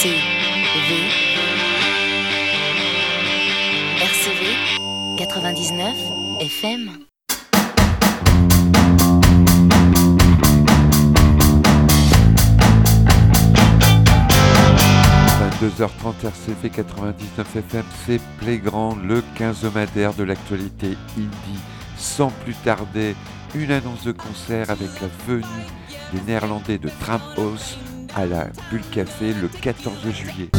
RCV. RCV 99 FM. 22h30 RCV 99 FM, c'est Playground, le 15 hebdomadaire de l'actualité indie. Sans plus tarder, une annonce de concert avec la venue des Néerlandais de House à la Bulle Café le 14 juillet.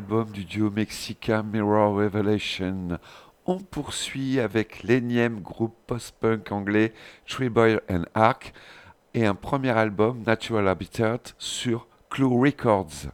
Du duo mexicain Mirror Revelation. On poursuit avec l'énième groupe post-punk anglais Boy and Ark et un premier album Natural Habitat sur Clue Records.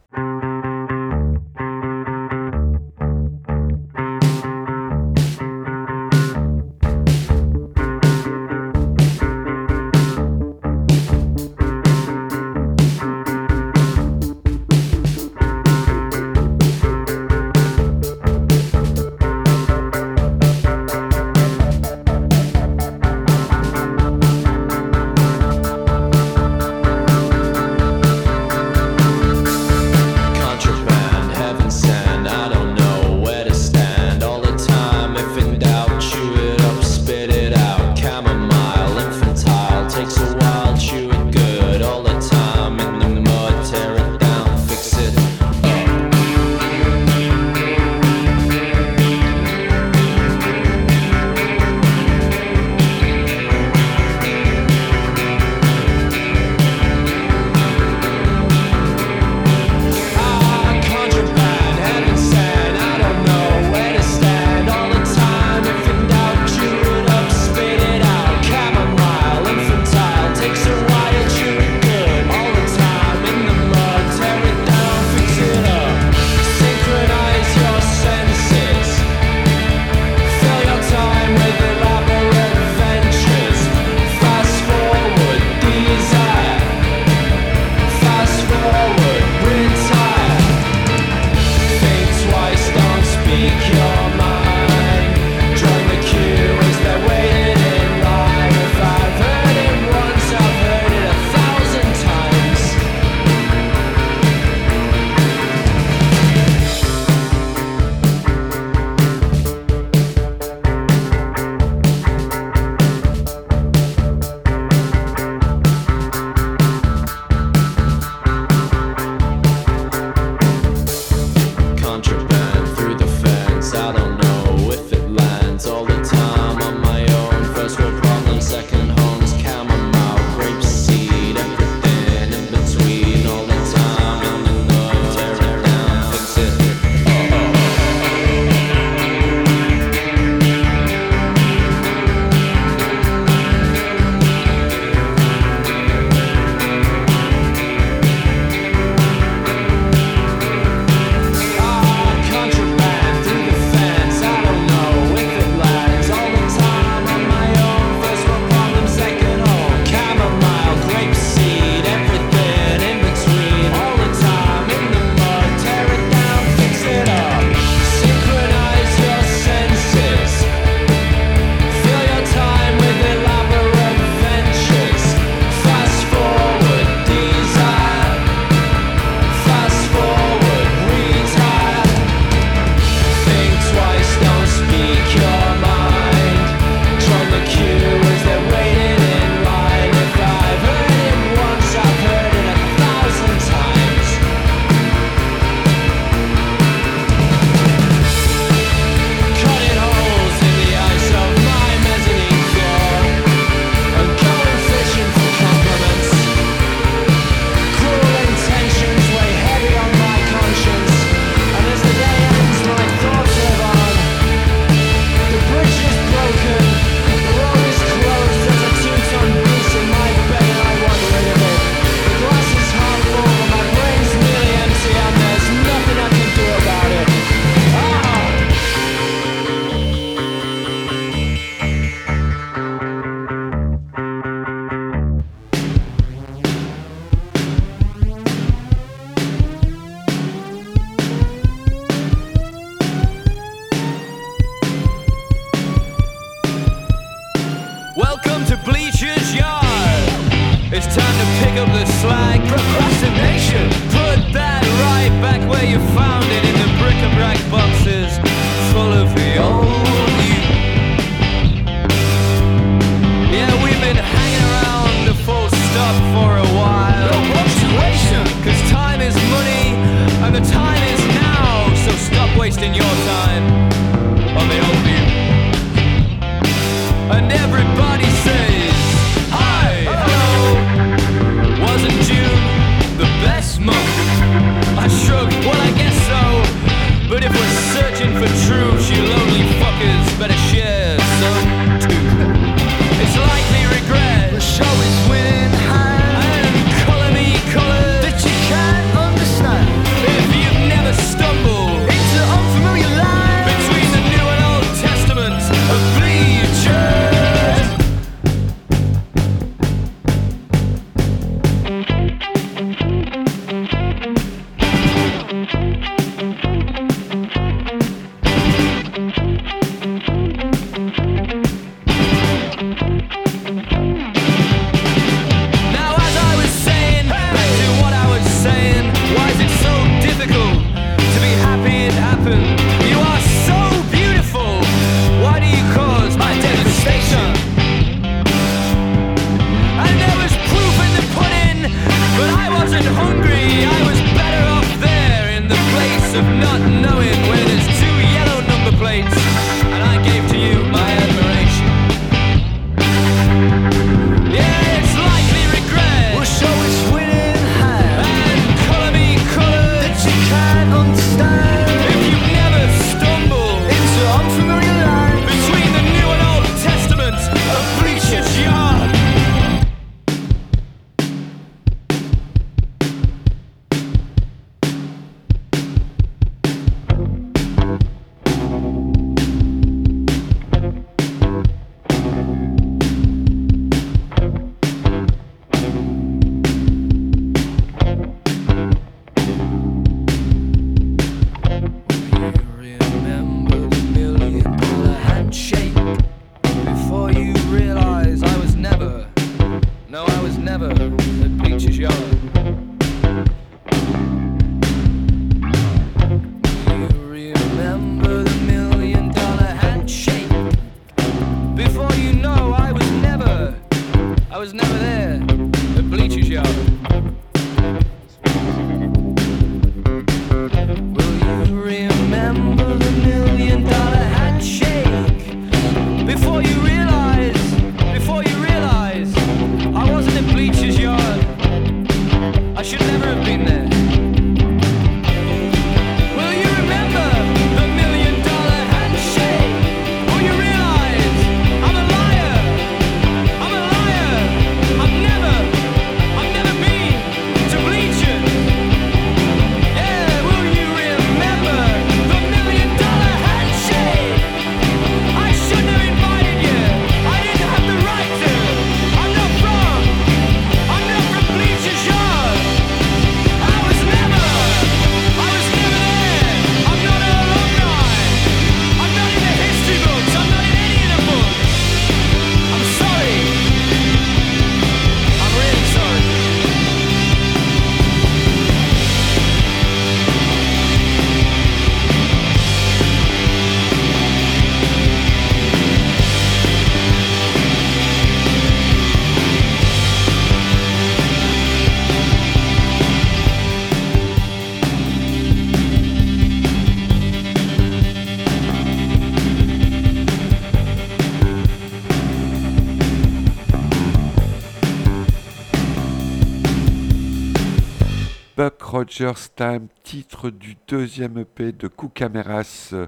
Rogers Time, titre du deuxième EP de Koukameras, euh,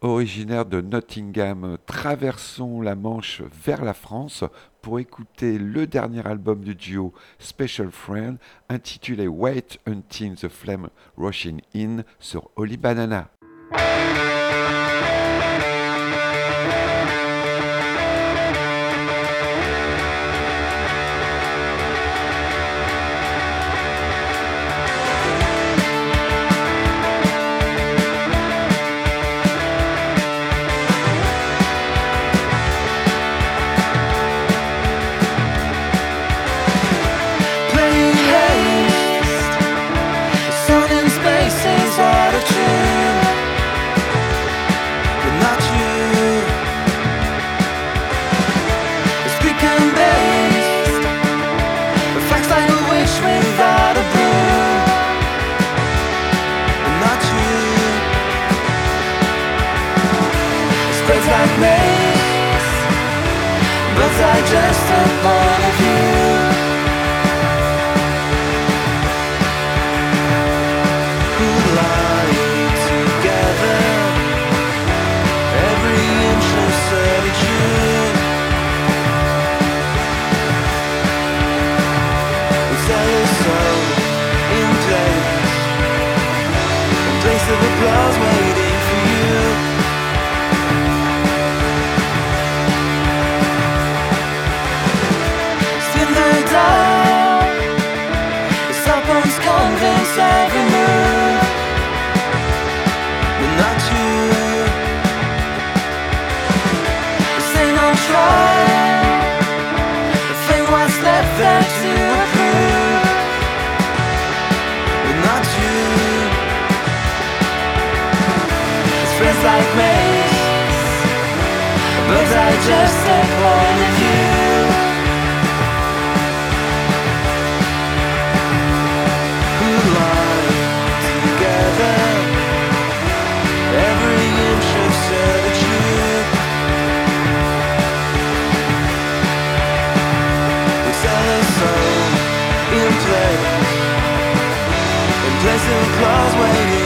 originaire de Nottingham. Traversons la Manche vers la France pour écouter le dernier album du duo Special Friend intitulé Wait Until the Flame Rushing In sur Holy Banana. But I just of you Who together? Every inch of in place. A place of applause. but not you. This. The left to but not you. Like maze, but I just take one of you. Santa Claus waiting.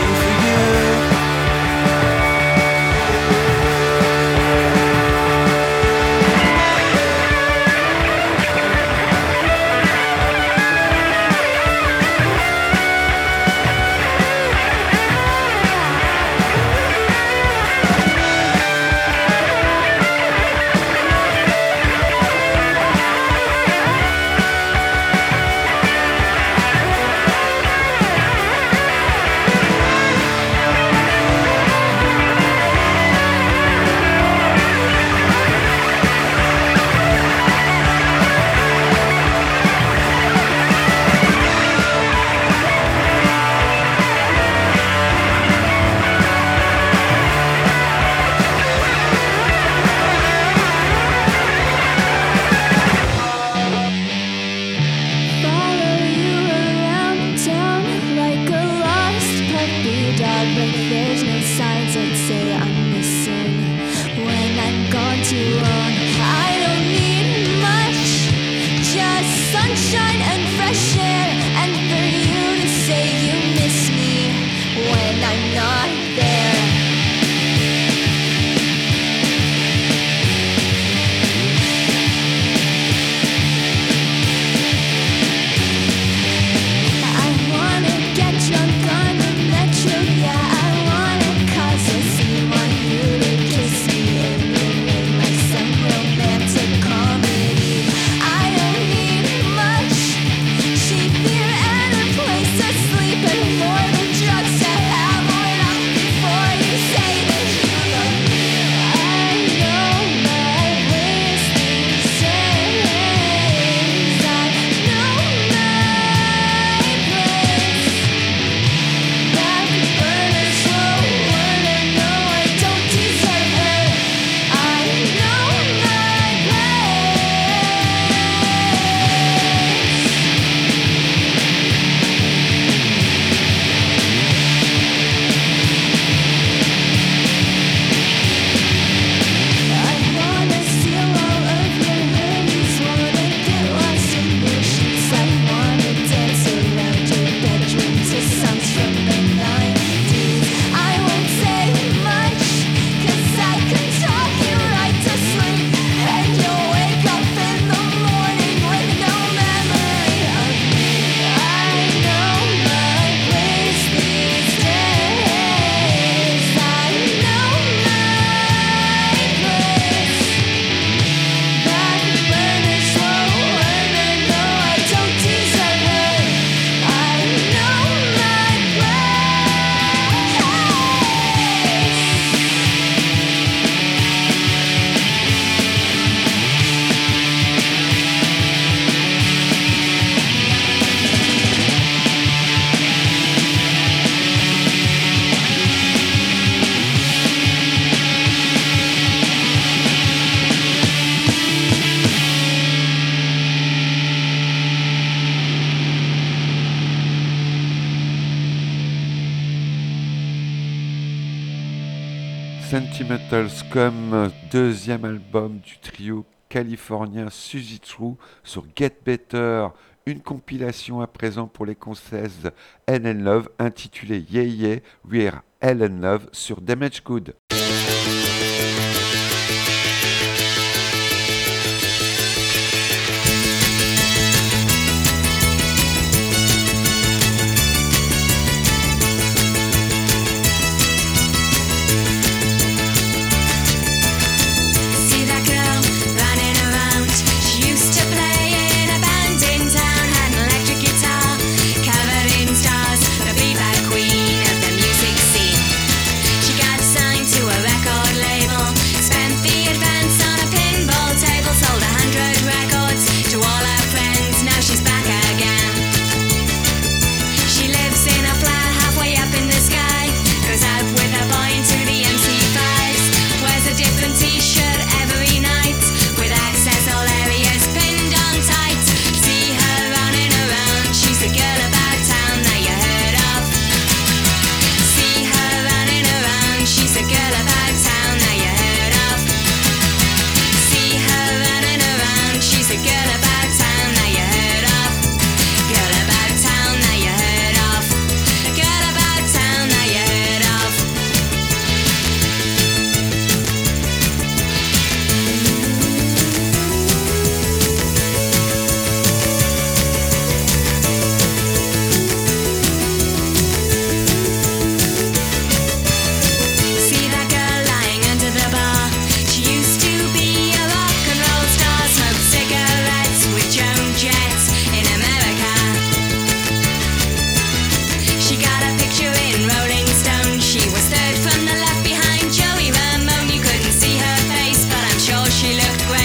Comme deuxième album du trio californien Suzy True sur Get Better, une compilation à présent pour les concerts N Love intitulée Yeah Yeah We're Ellen Love sur Damage Good.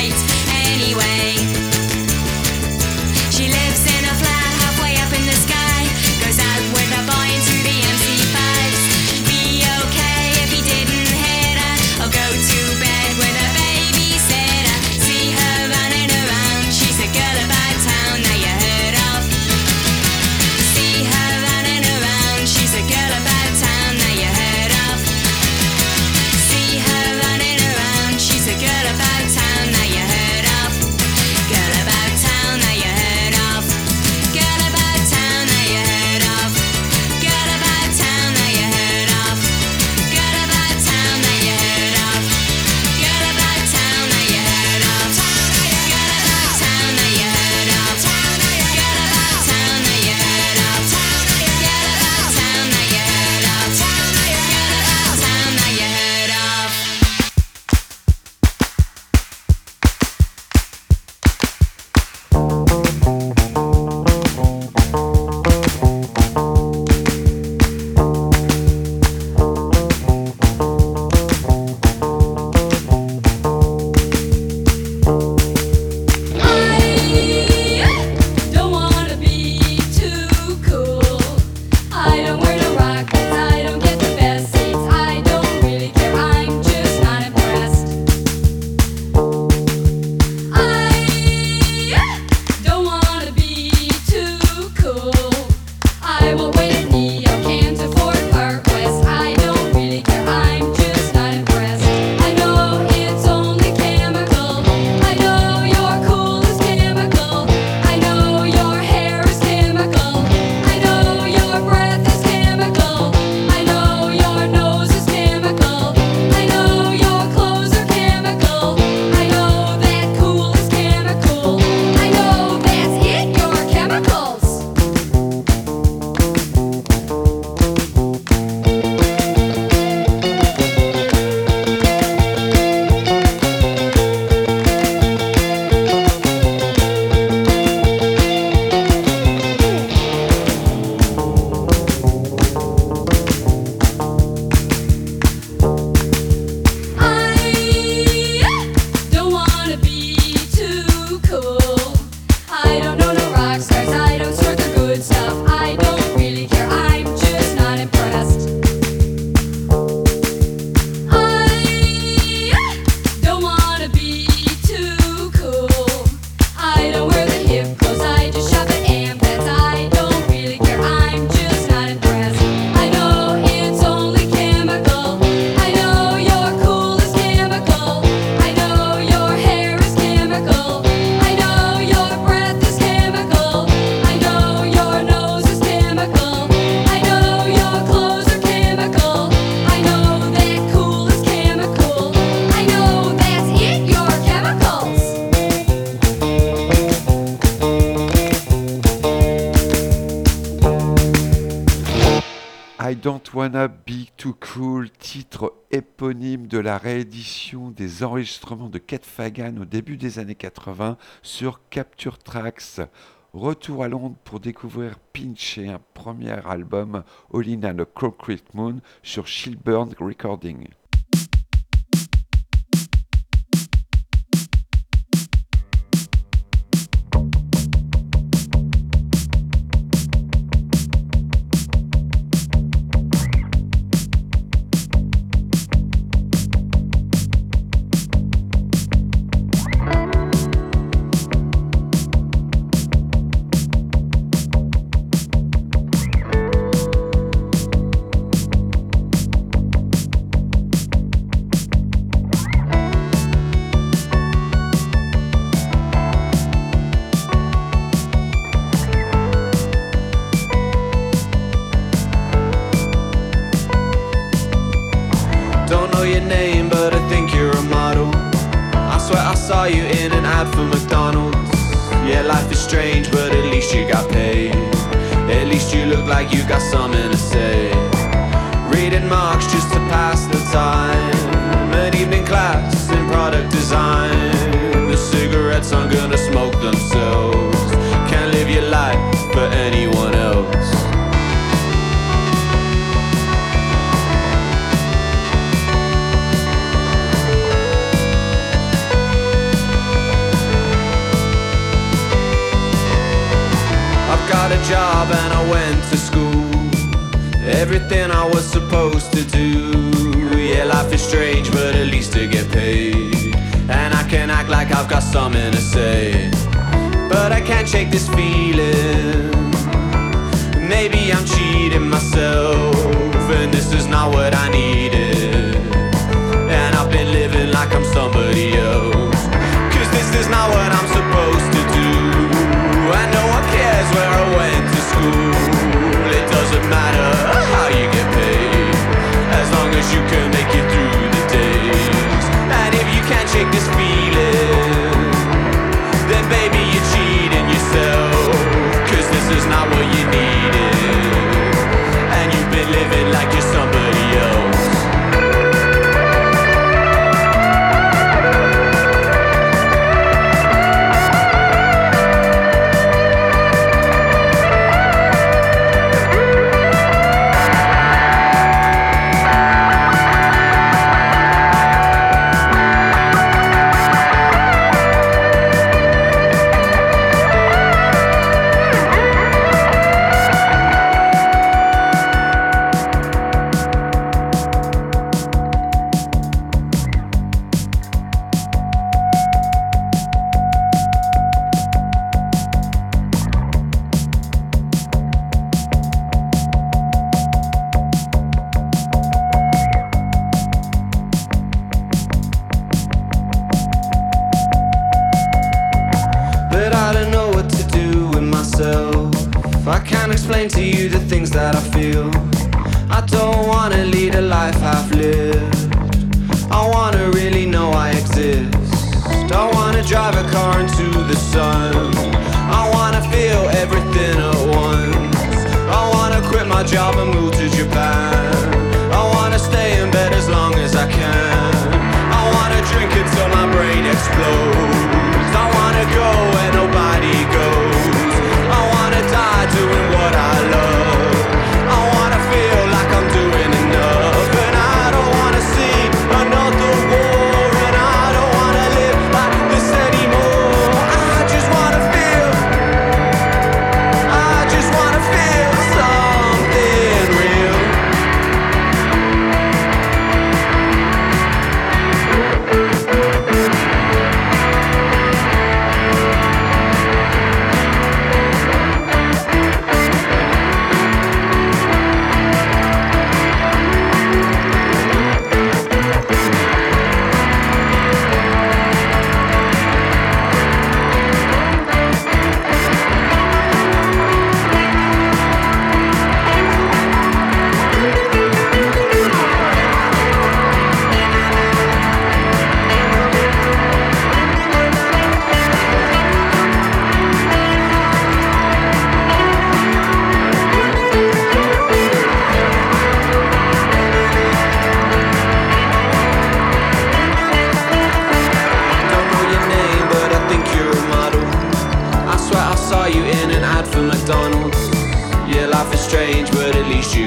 nights. Too Cool, titre éponyme de la réédition des enregistrements de Kate Fagan au début des années 80 sur Capture Tracks. Retour à Londres pour découvrir Pinch et un premier album All in a Concrete Moon sur Shilburn Recording.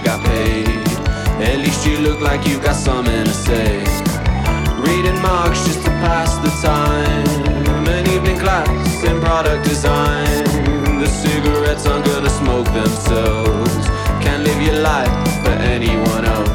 Got paid. At least you look like you got something to say. Reading marks just to pass the time. An evening class in product design. The cigarettes aren't gonna smoke themselves. Can't live your life for anyone else.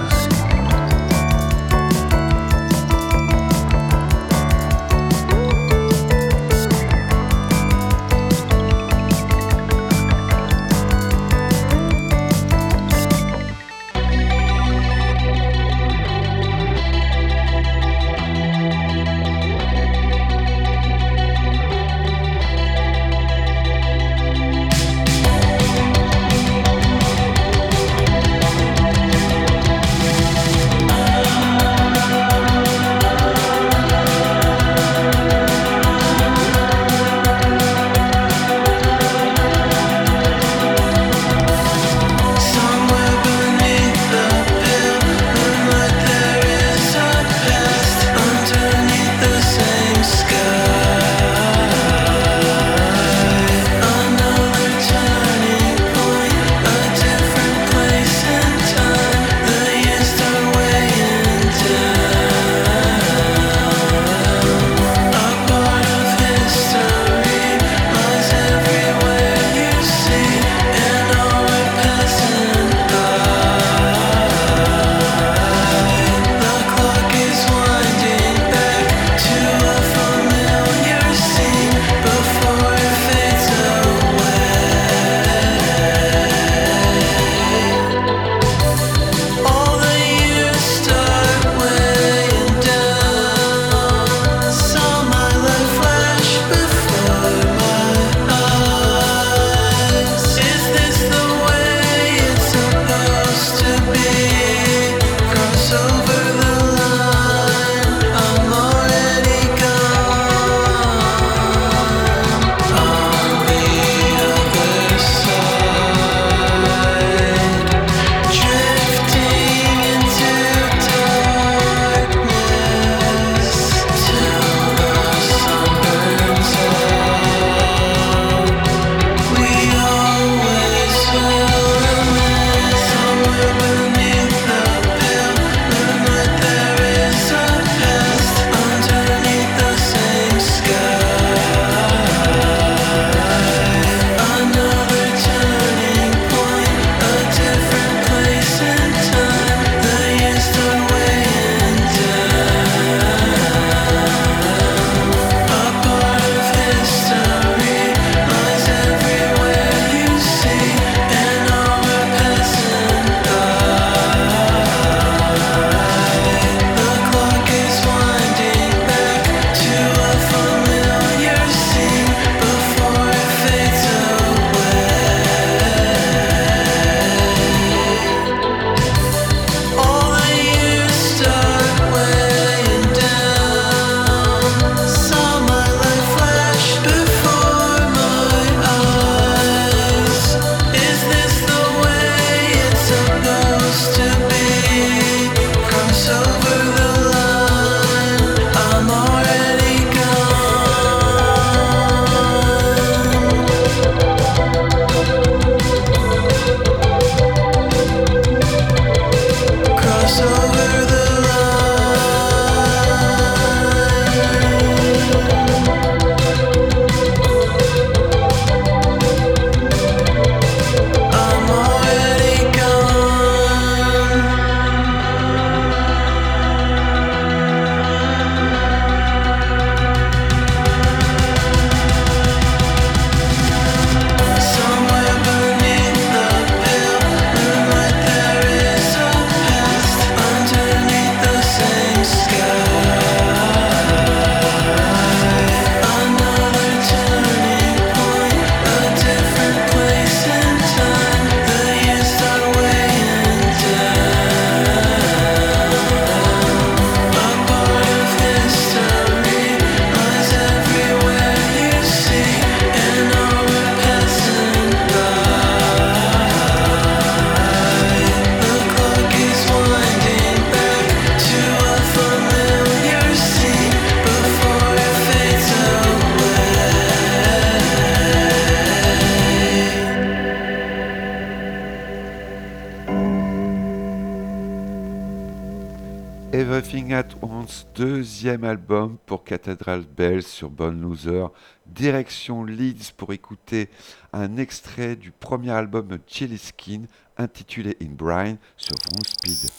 Cathedral Bells sur Bone Loser. Direction Leeds pour écouter un extrait du premier album Chili Skin intitulé In Brine sur Vroom Speed.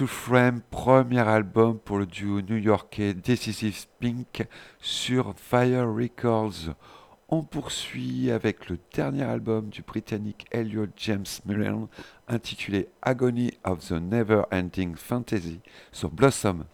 to Frame, premier album pour le duo new-yorkais Decisive Pink sur Fire Records. On poursuit avec le dernier album du britannique Elliot James Mullen intitulé Agony of the Never Ending Fantasy sur Blossom.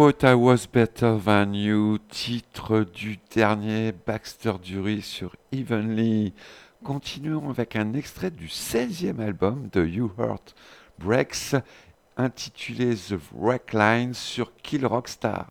thought I was better than you, titre du dernier Baxter Dury sur Evenly. Continuons avec un extrait du 16e album de You Heart Breaks, intitulé The Wreck Line sur Kill Rockstar.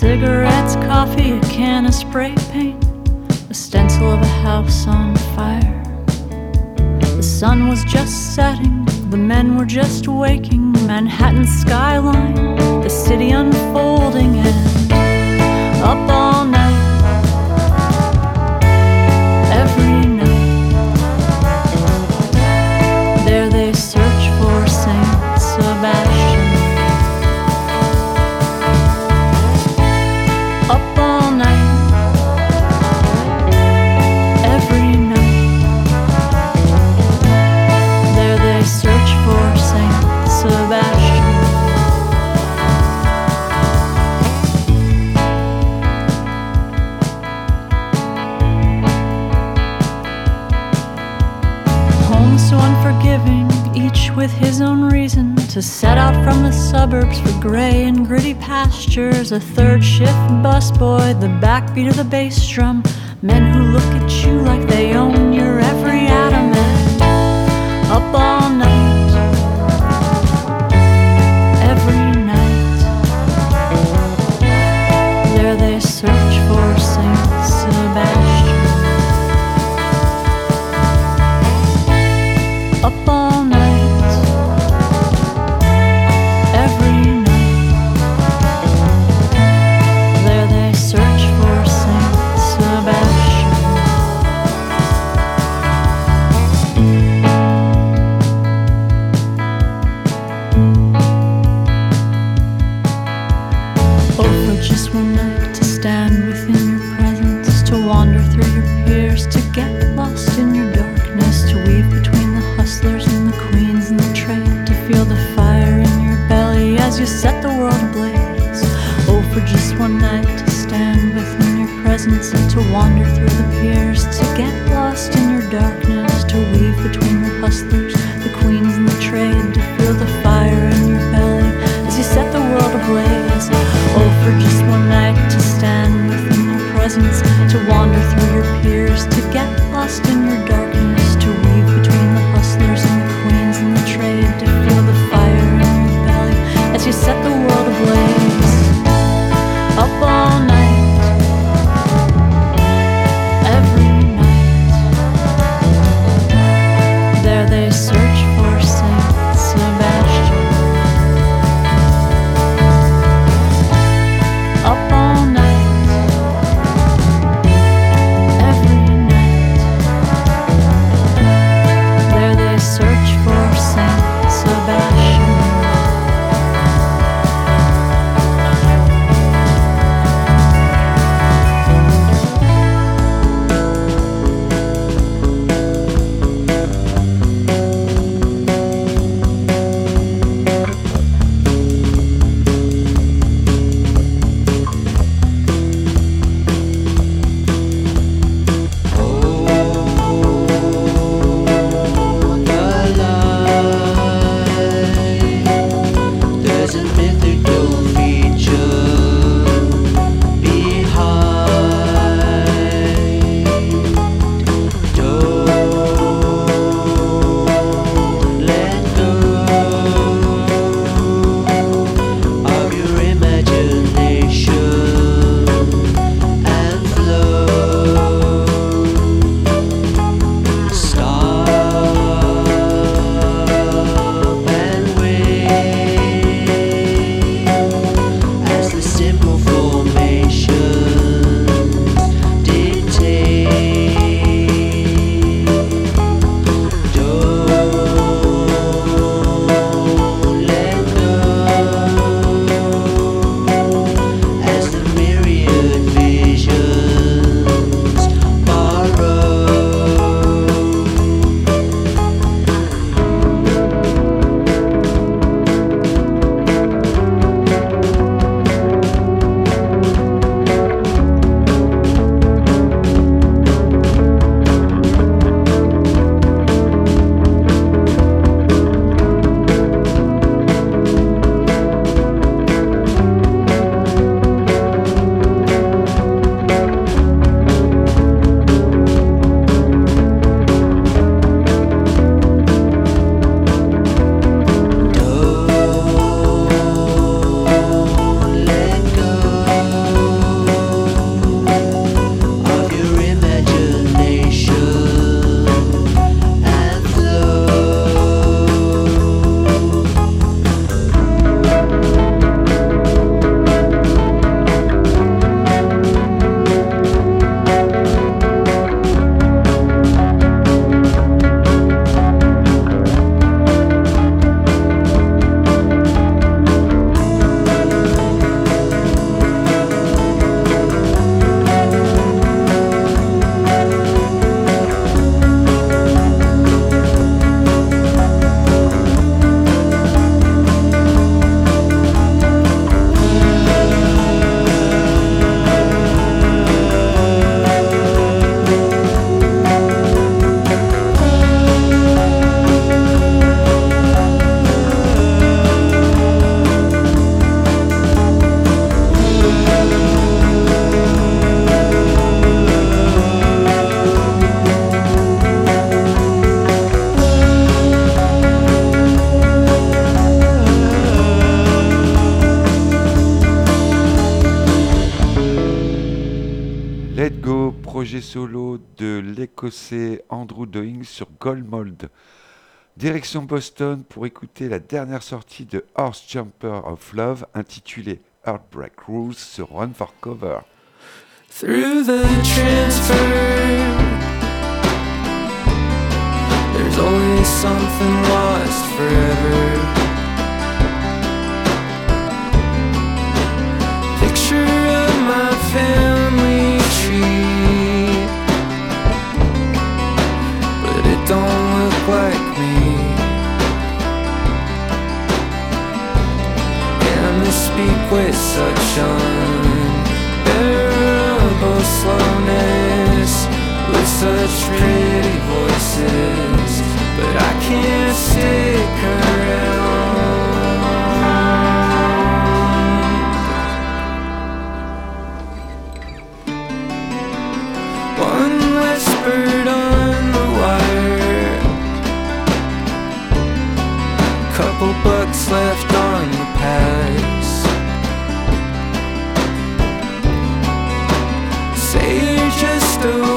Cigarettes, coffee, a can of spray paint, a stencil of a house on fire. The sun was just setting, the men were just waking, Manhattan skyline, the city unfolding, and up all night. with his own reason to set out from the suburbs for gray and gritty pastures. A third shift busboy, the backbeat of the bass drum. Men who look at you like they own your every atom. And up on écossais Andrew Doing sur Goldmold. Direction Boston pour écouter la dernière sortie de Horse Jumper of Love intitulée Heartbreak Rules sur Run for Cover. Through the transfer, there's always something lost forever. speak with such unbearable slowness, with such pretty voices, but I can't stick around. One whispered on the wire, couple bucks left on the pad. just a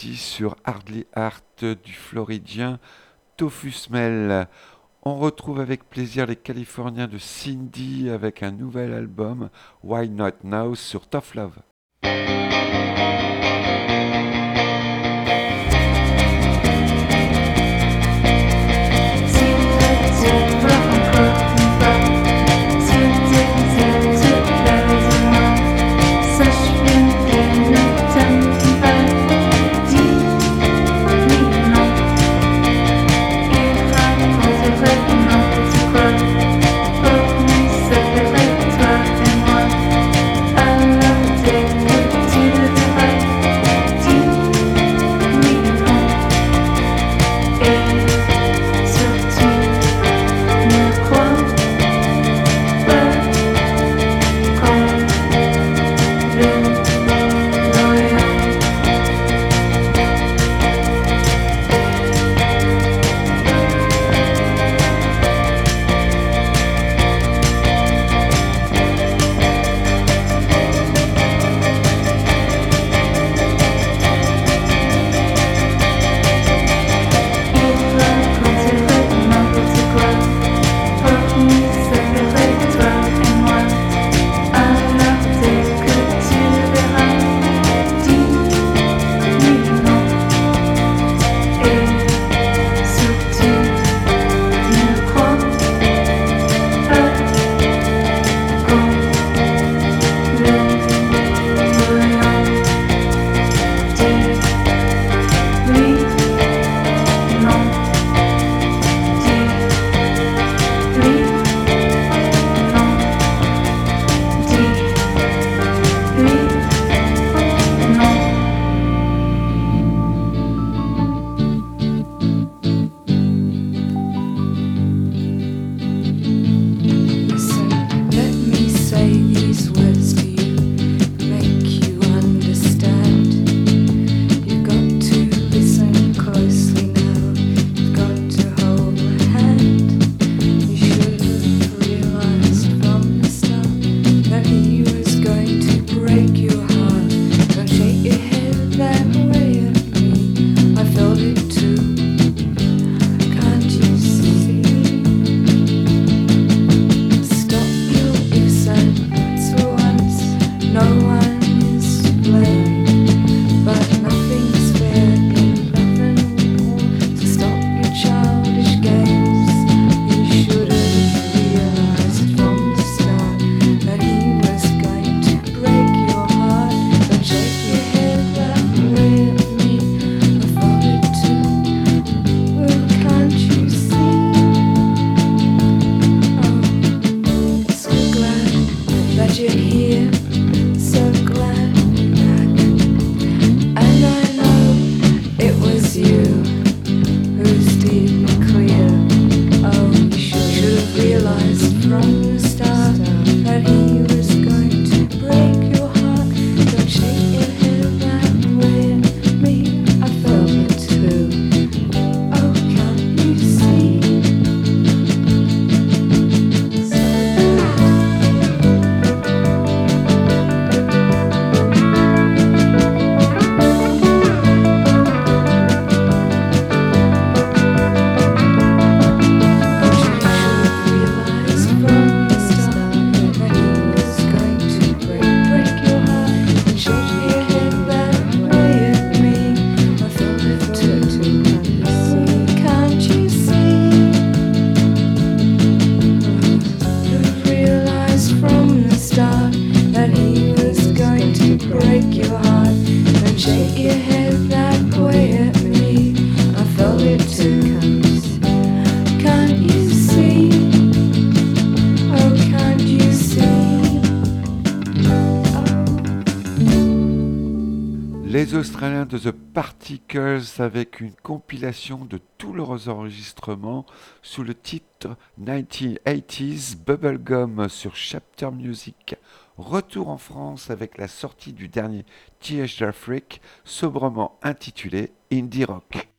sur Hardly Art du Floridien Tofusmel. On retrouve avec plaisir les Californiens de Cindy avec un nouvel album Why Not Now sur Tough Love. Une compilation de tous leurs enregistrements sous le titre 1980s Bubblegum sur Chapter Music. Retour en France avec la sortie du dernier TH Freak, sobrement intitulé Indie Rock.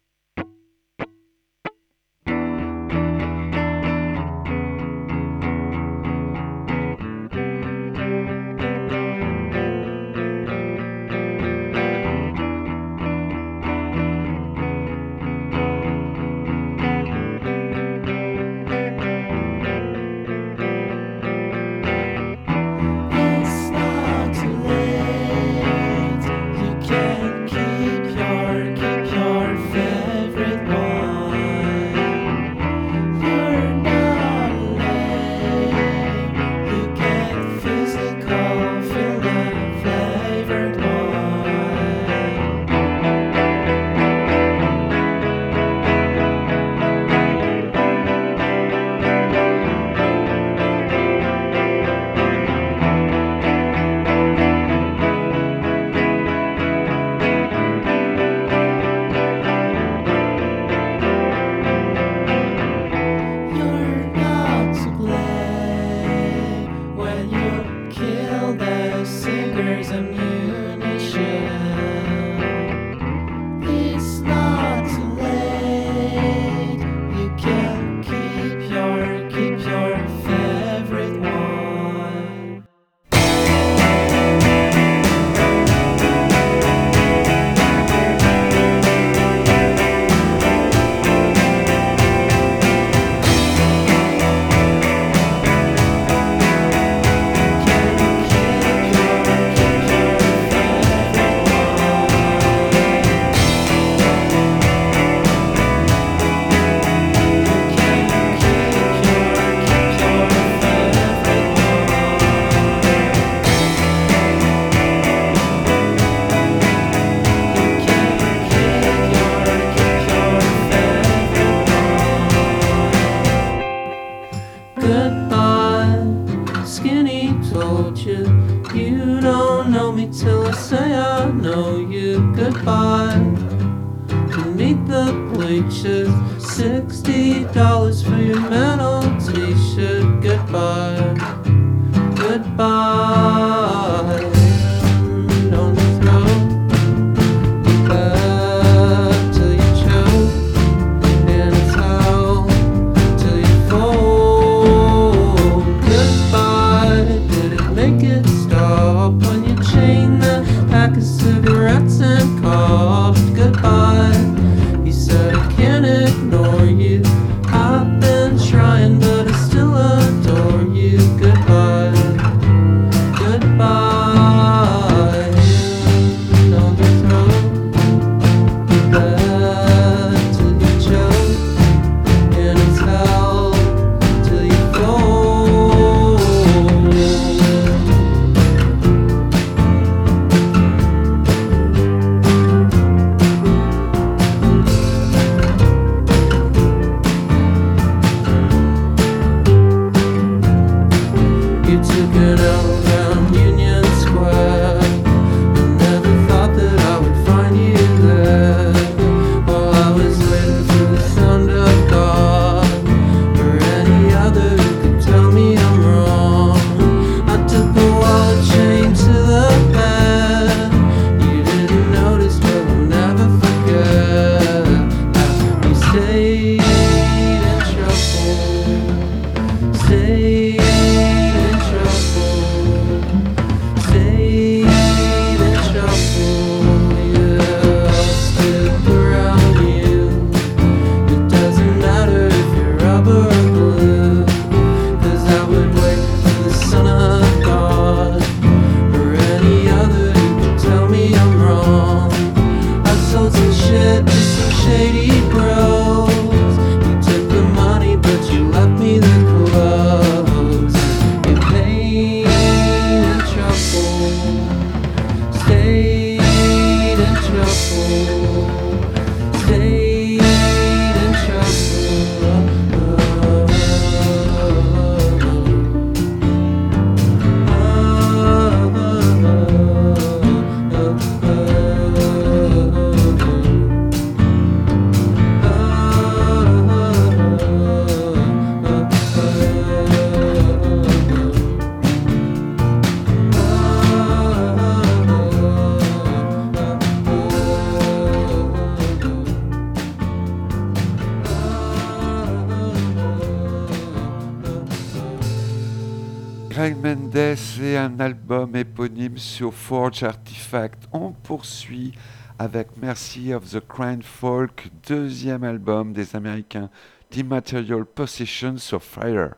sur Forge Artifact. On poursuit avec Mercy of the Grand Folk, deuxième album des Américains d'Immaterial Possession of Fire.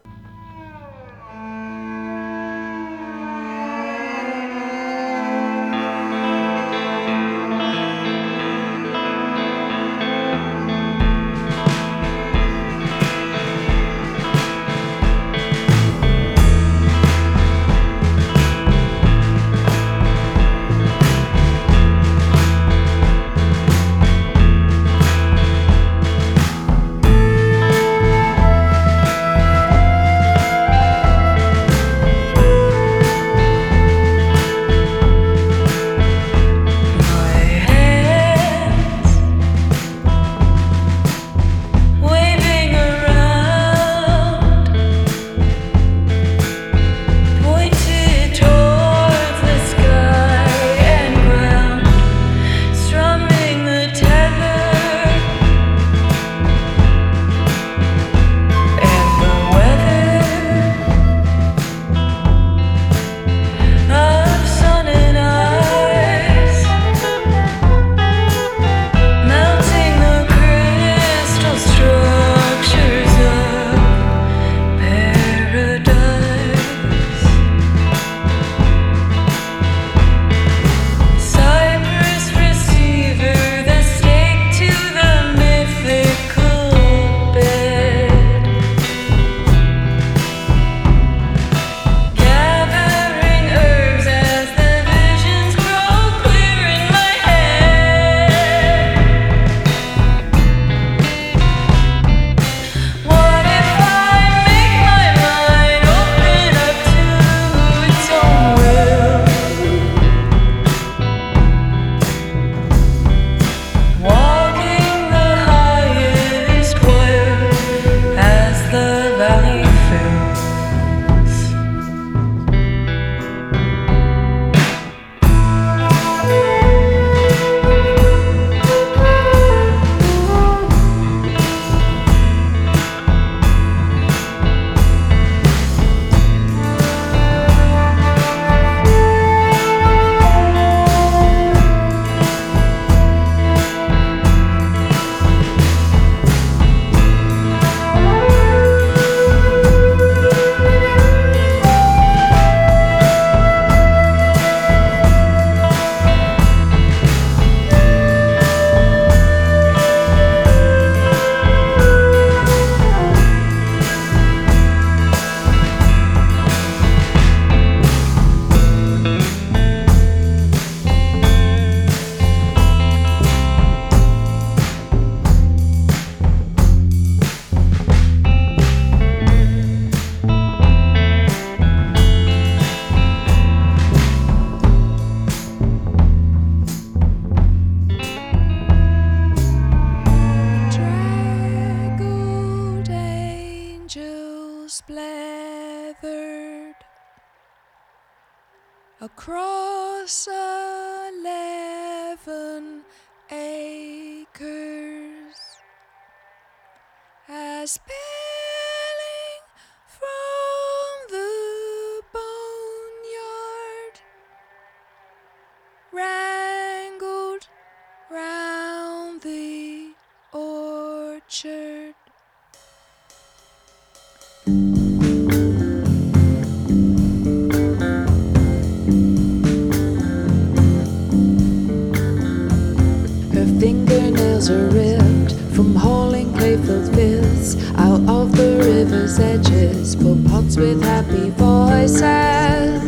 fingernails are ripped from hauling clay-filled fields out of the river's edges for pots with happy voices.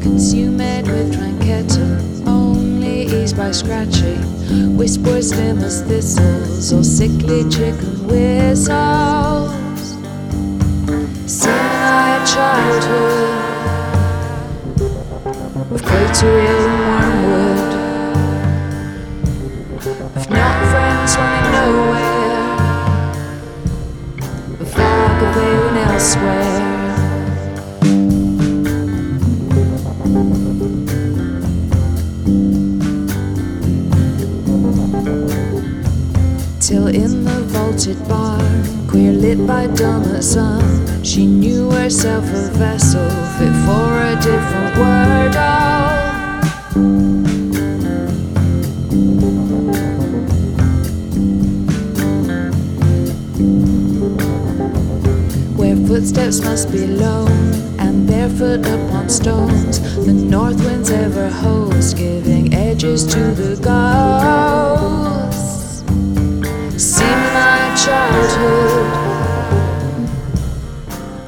Consumed with tranqueta, only eased by scratching, whispers slim thistles or sickly chicken whistles. Sing my childhood of clay wormwood, of not friends running nowhere, of fog of alien elsewhere. Till in the vaulted barn queer lit by dullness sun. She knew herself a vessel fit for a different world. Oh. Where footsteps must be lone and barefoot upon stones, the north wind's ever host, giving edges to the gold. Childhood.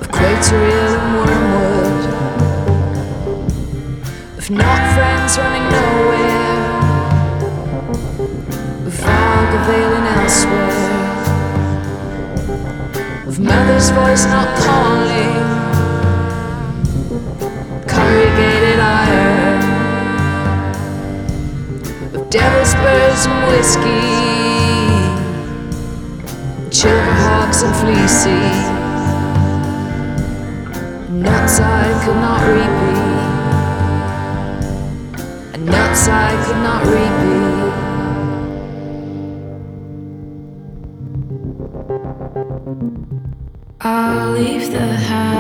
Of Quaterial and wormwood, of not friends running nowhere, of fog availing elsewhere, of mother's voice not calling, corrugated iron, of devil's birds and whiskey Silverhawks and fleecy Nuts I could not repeat. And nuts I could not repeat. I'll leave the house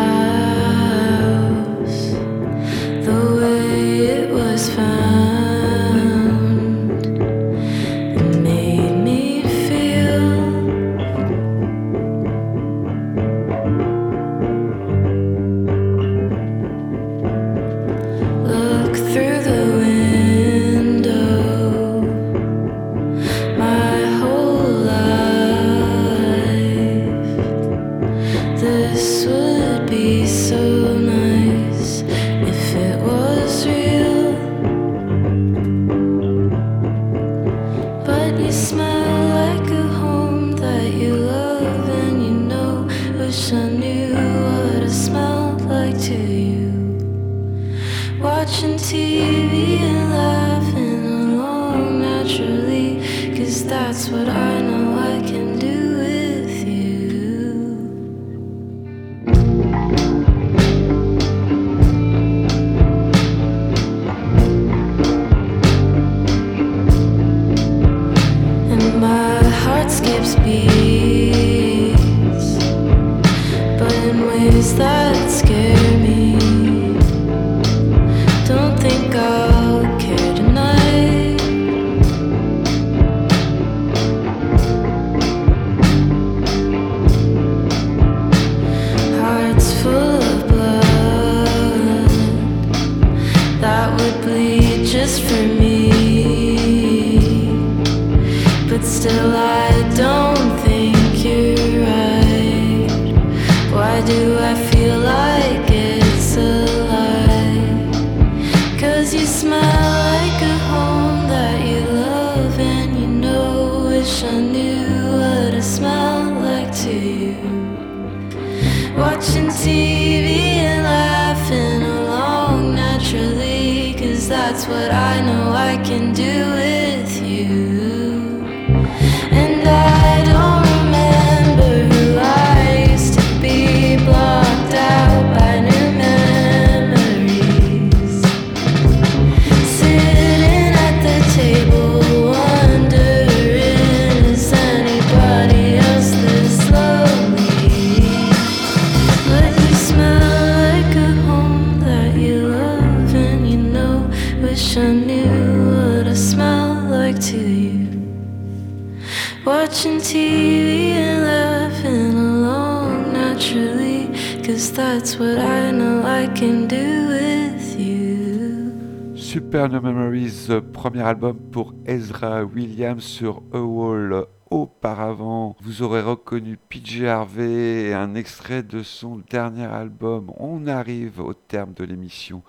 premier album pour Ezra Williams sur A Wall. Auparavant, vous aurez reconnu PJ Harvey et un extrait de son dernier album. On arrive au terme de l'émission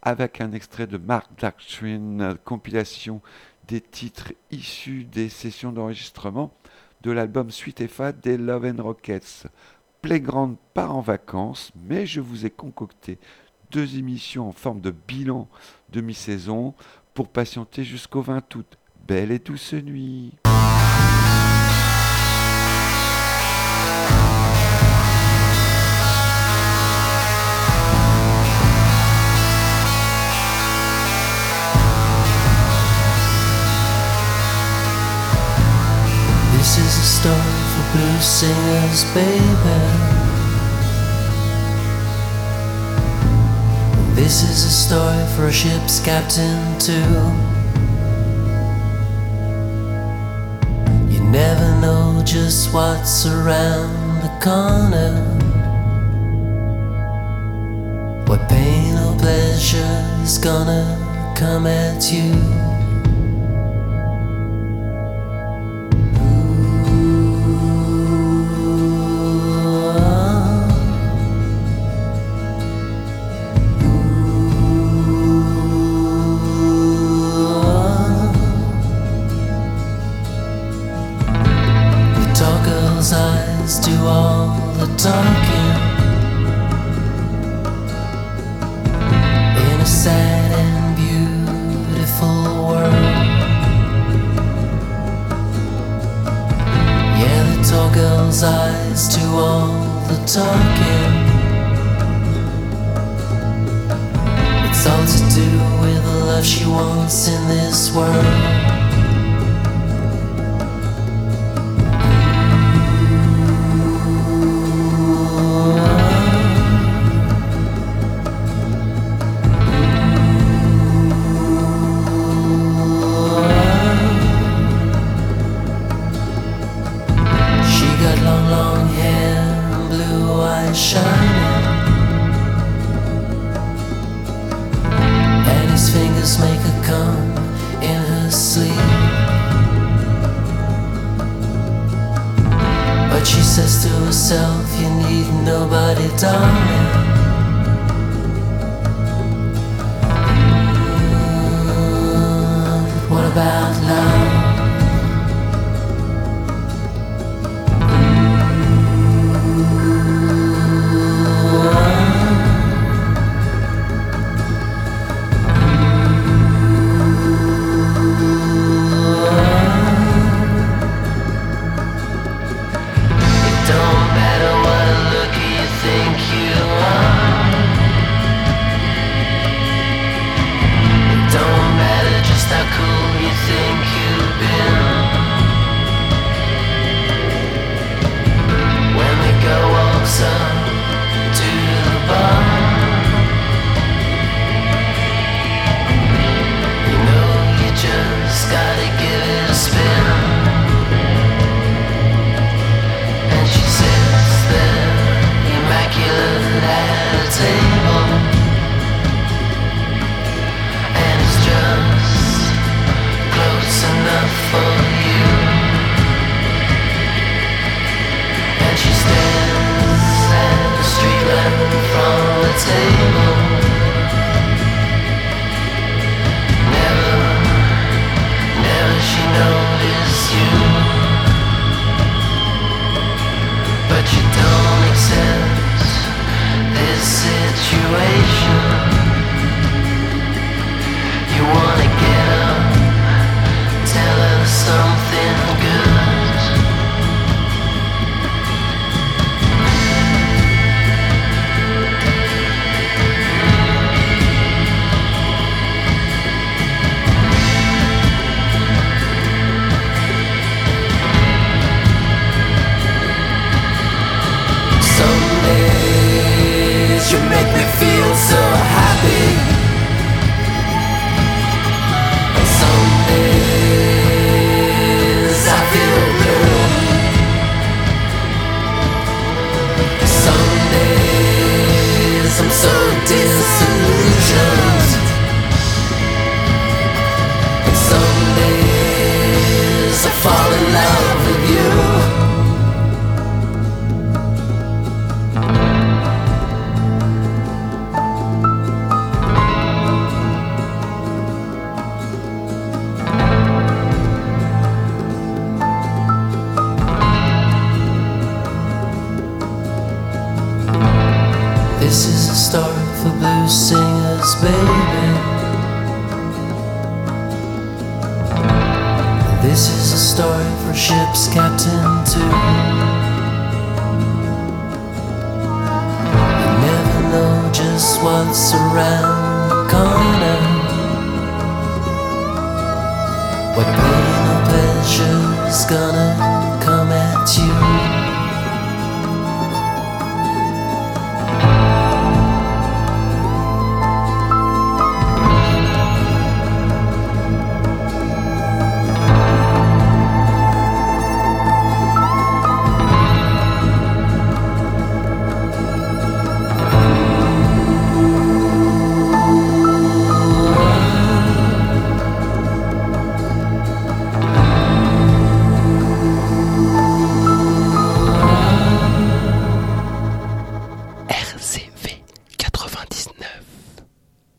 avec un extrait de Mark euh, compilation des titres issus des sessions d'enregistrement de l'album Suite et Fat des Love and Rockets. Playground part en vacances, mais je vous ai concocté deux émissions en forme de bilan de mi-saison pour patienter jusqu'au 20 août. Belle et douce nuit. This is a story for a ship's captain, too. You never know just what's around the corner. What pain or pleasure is gonna come at you.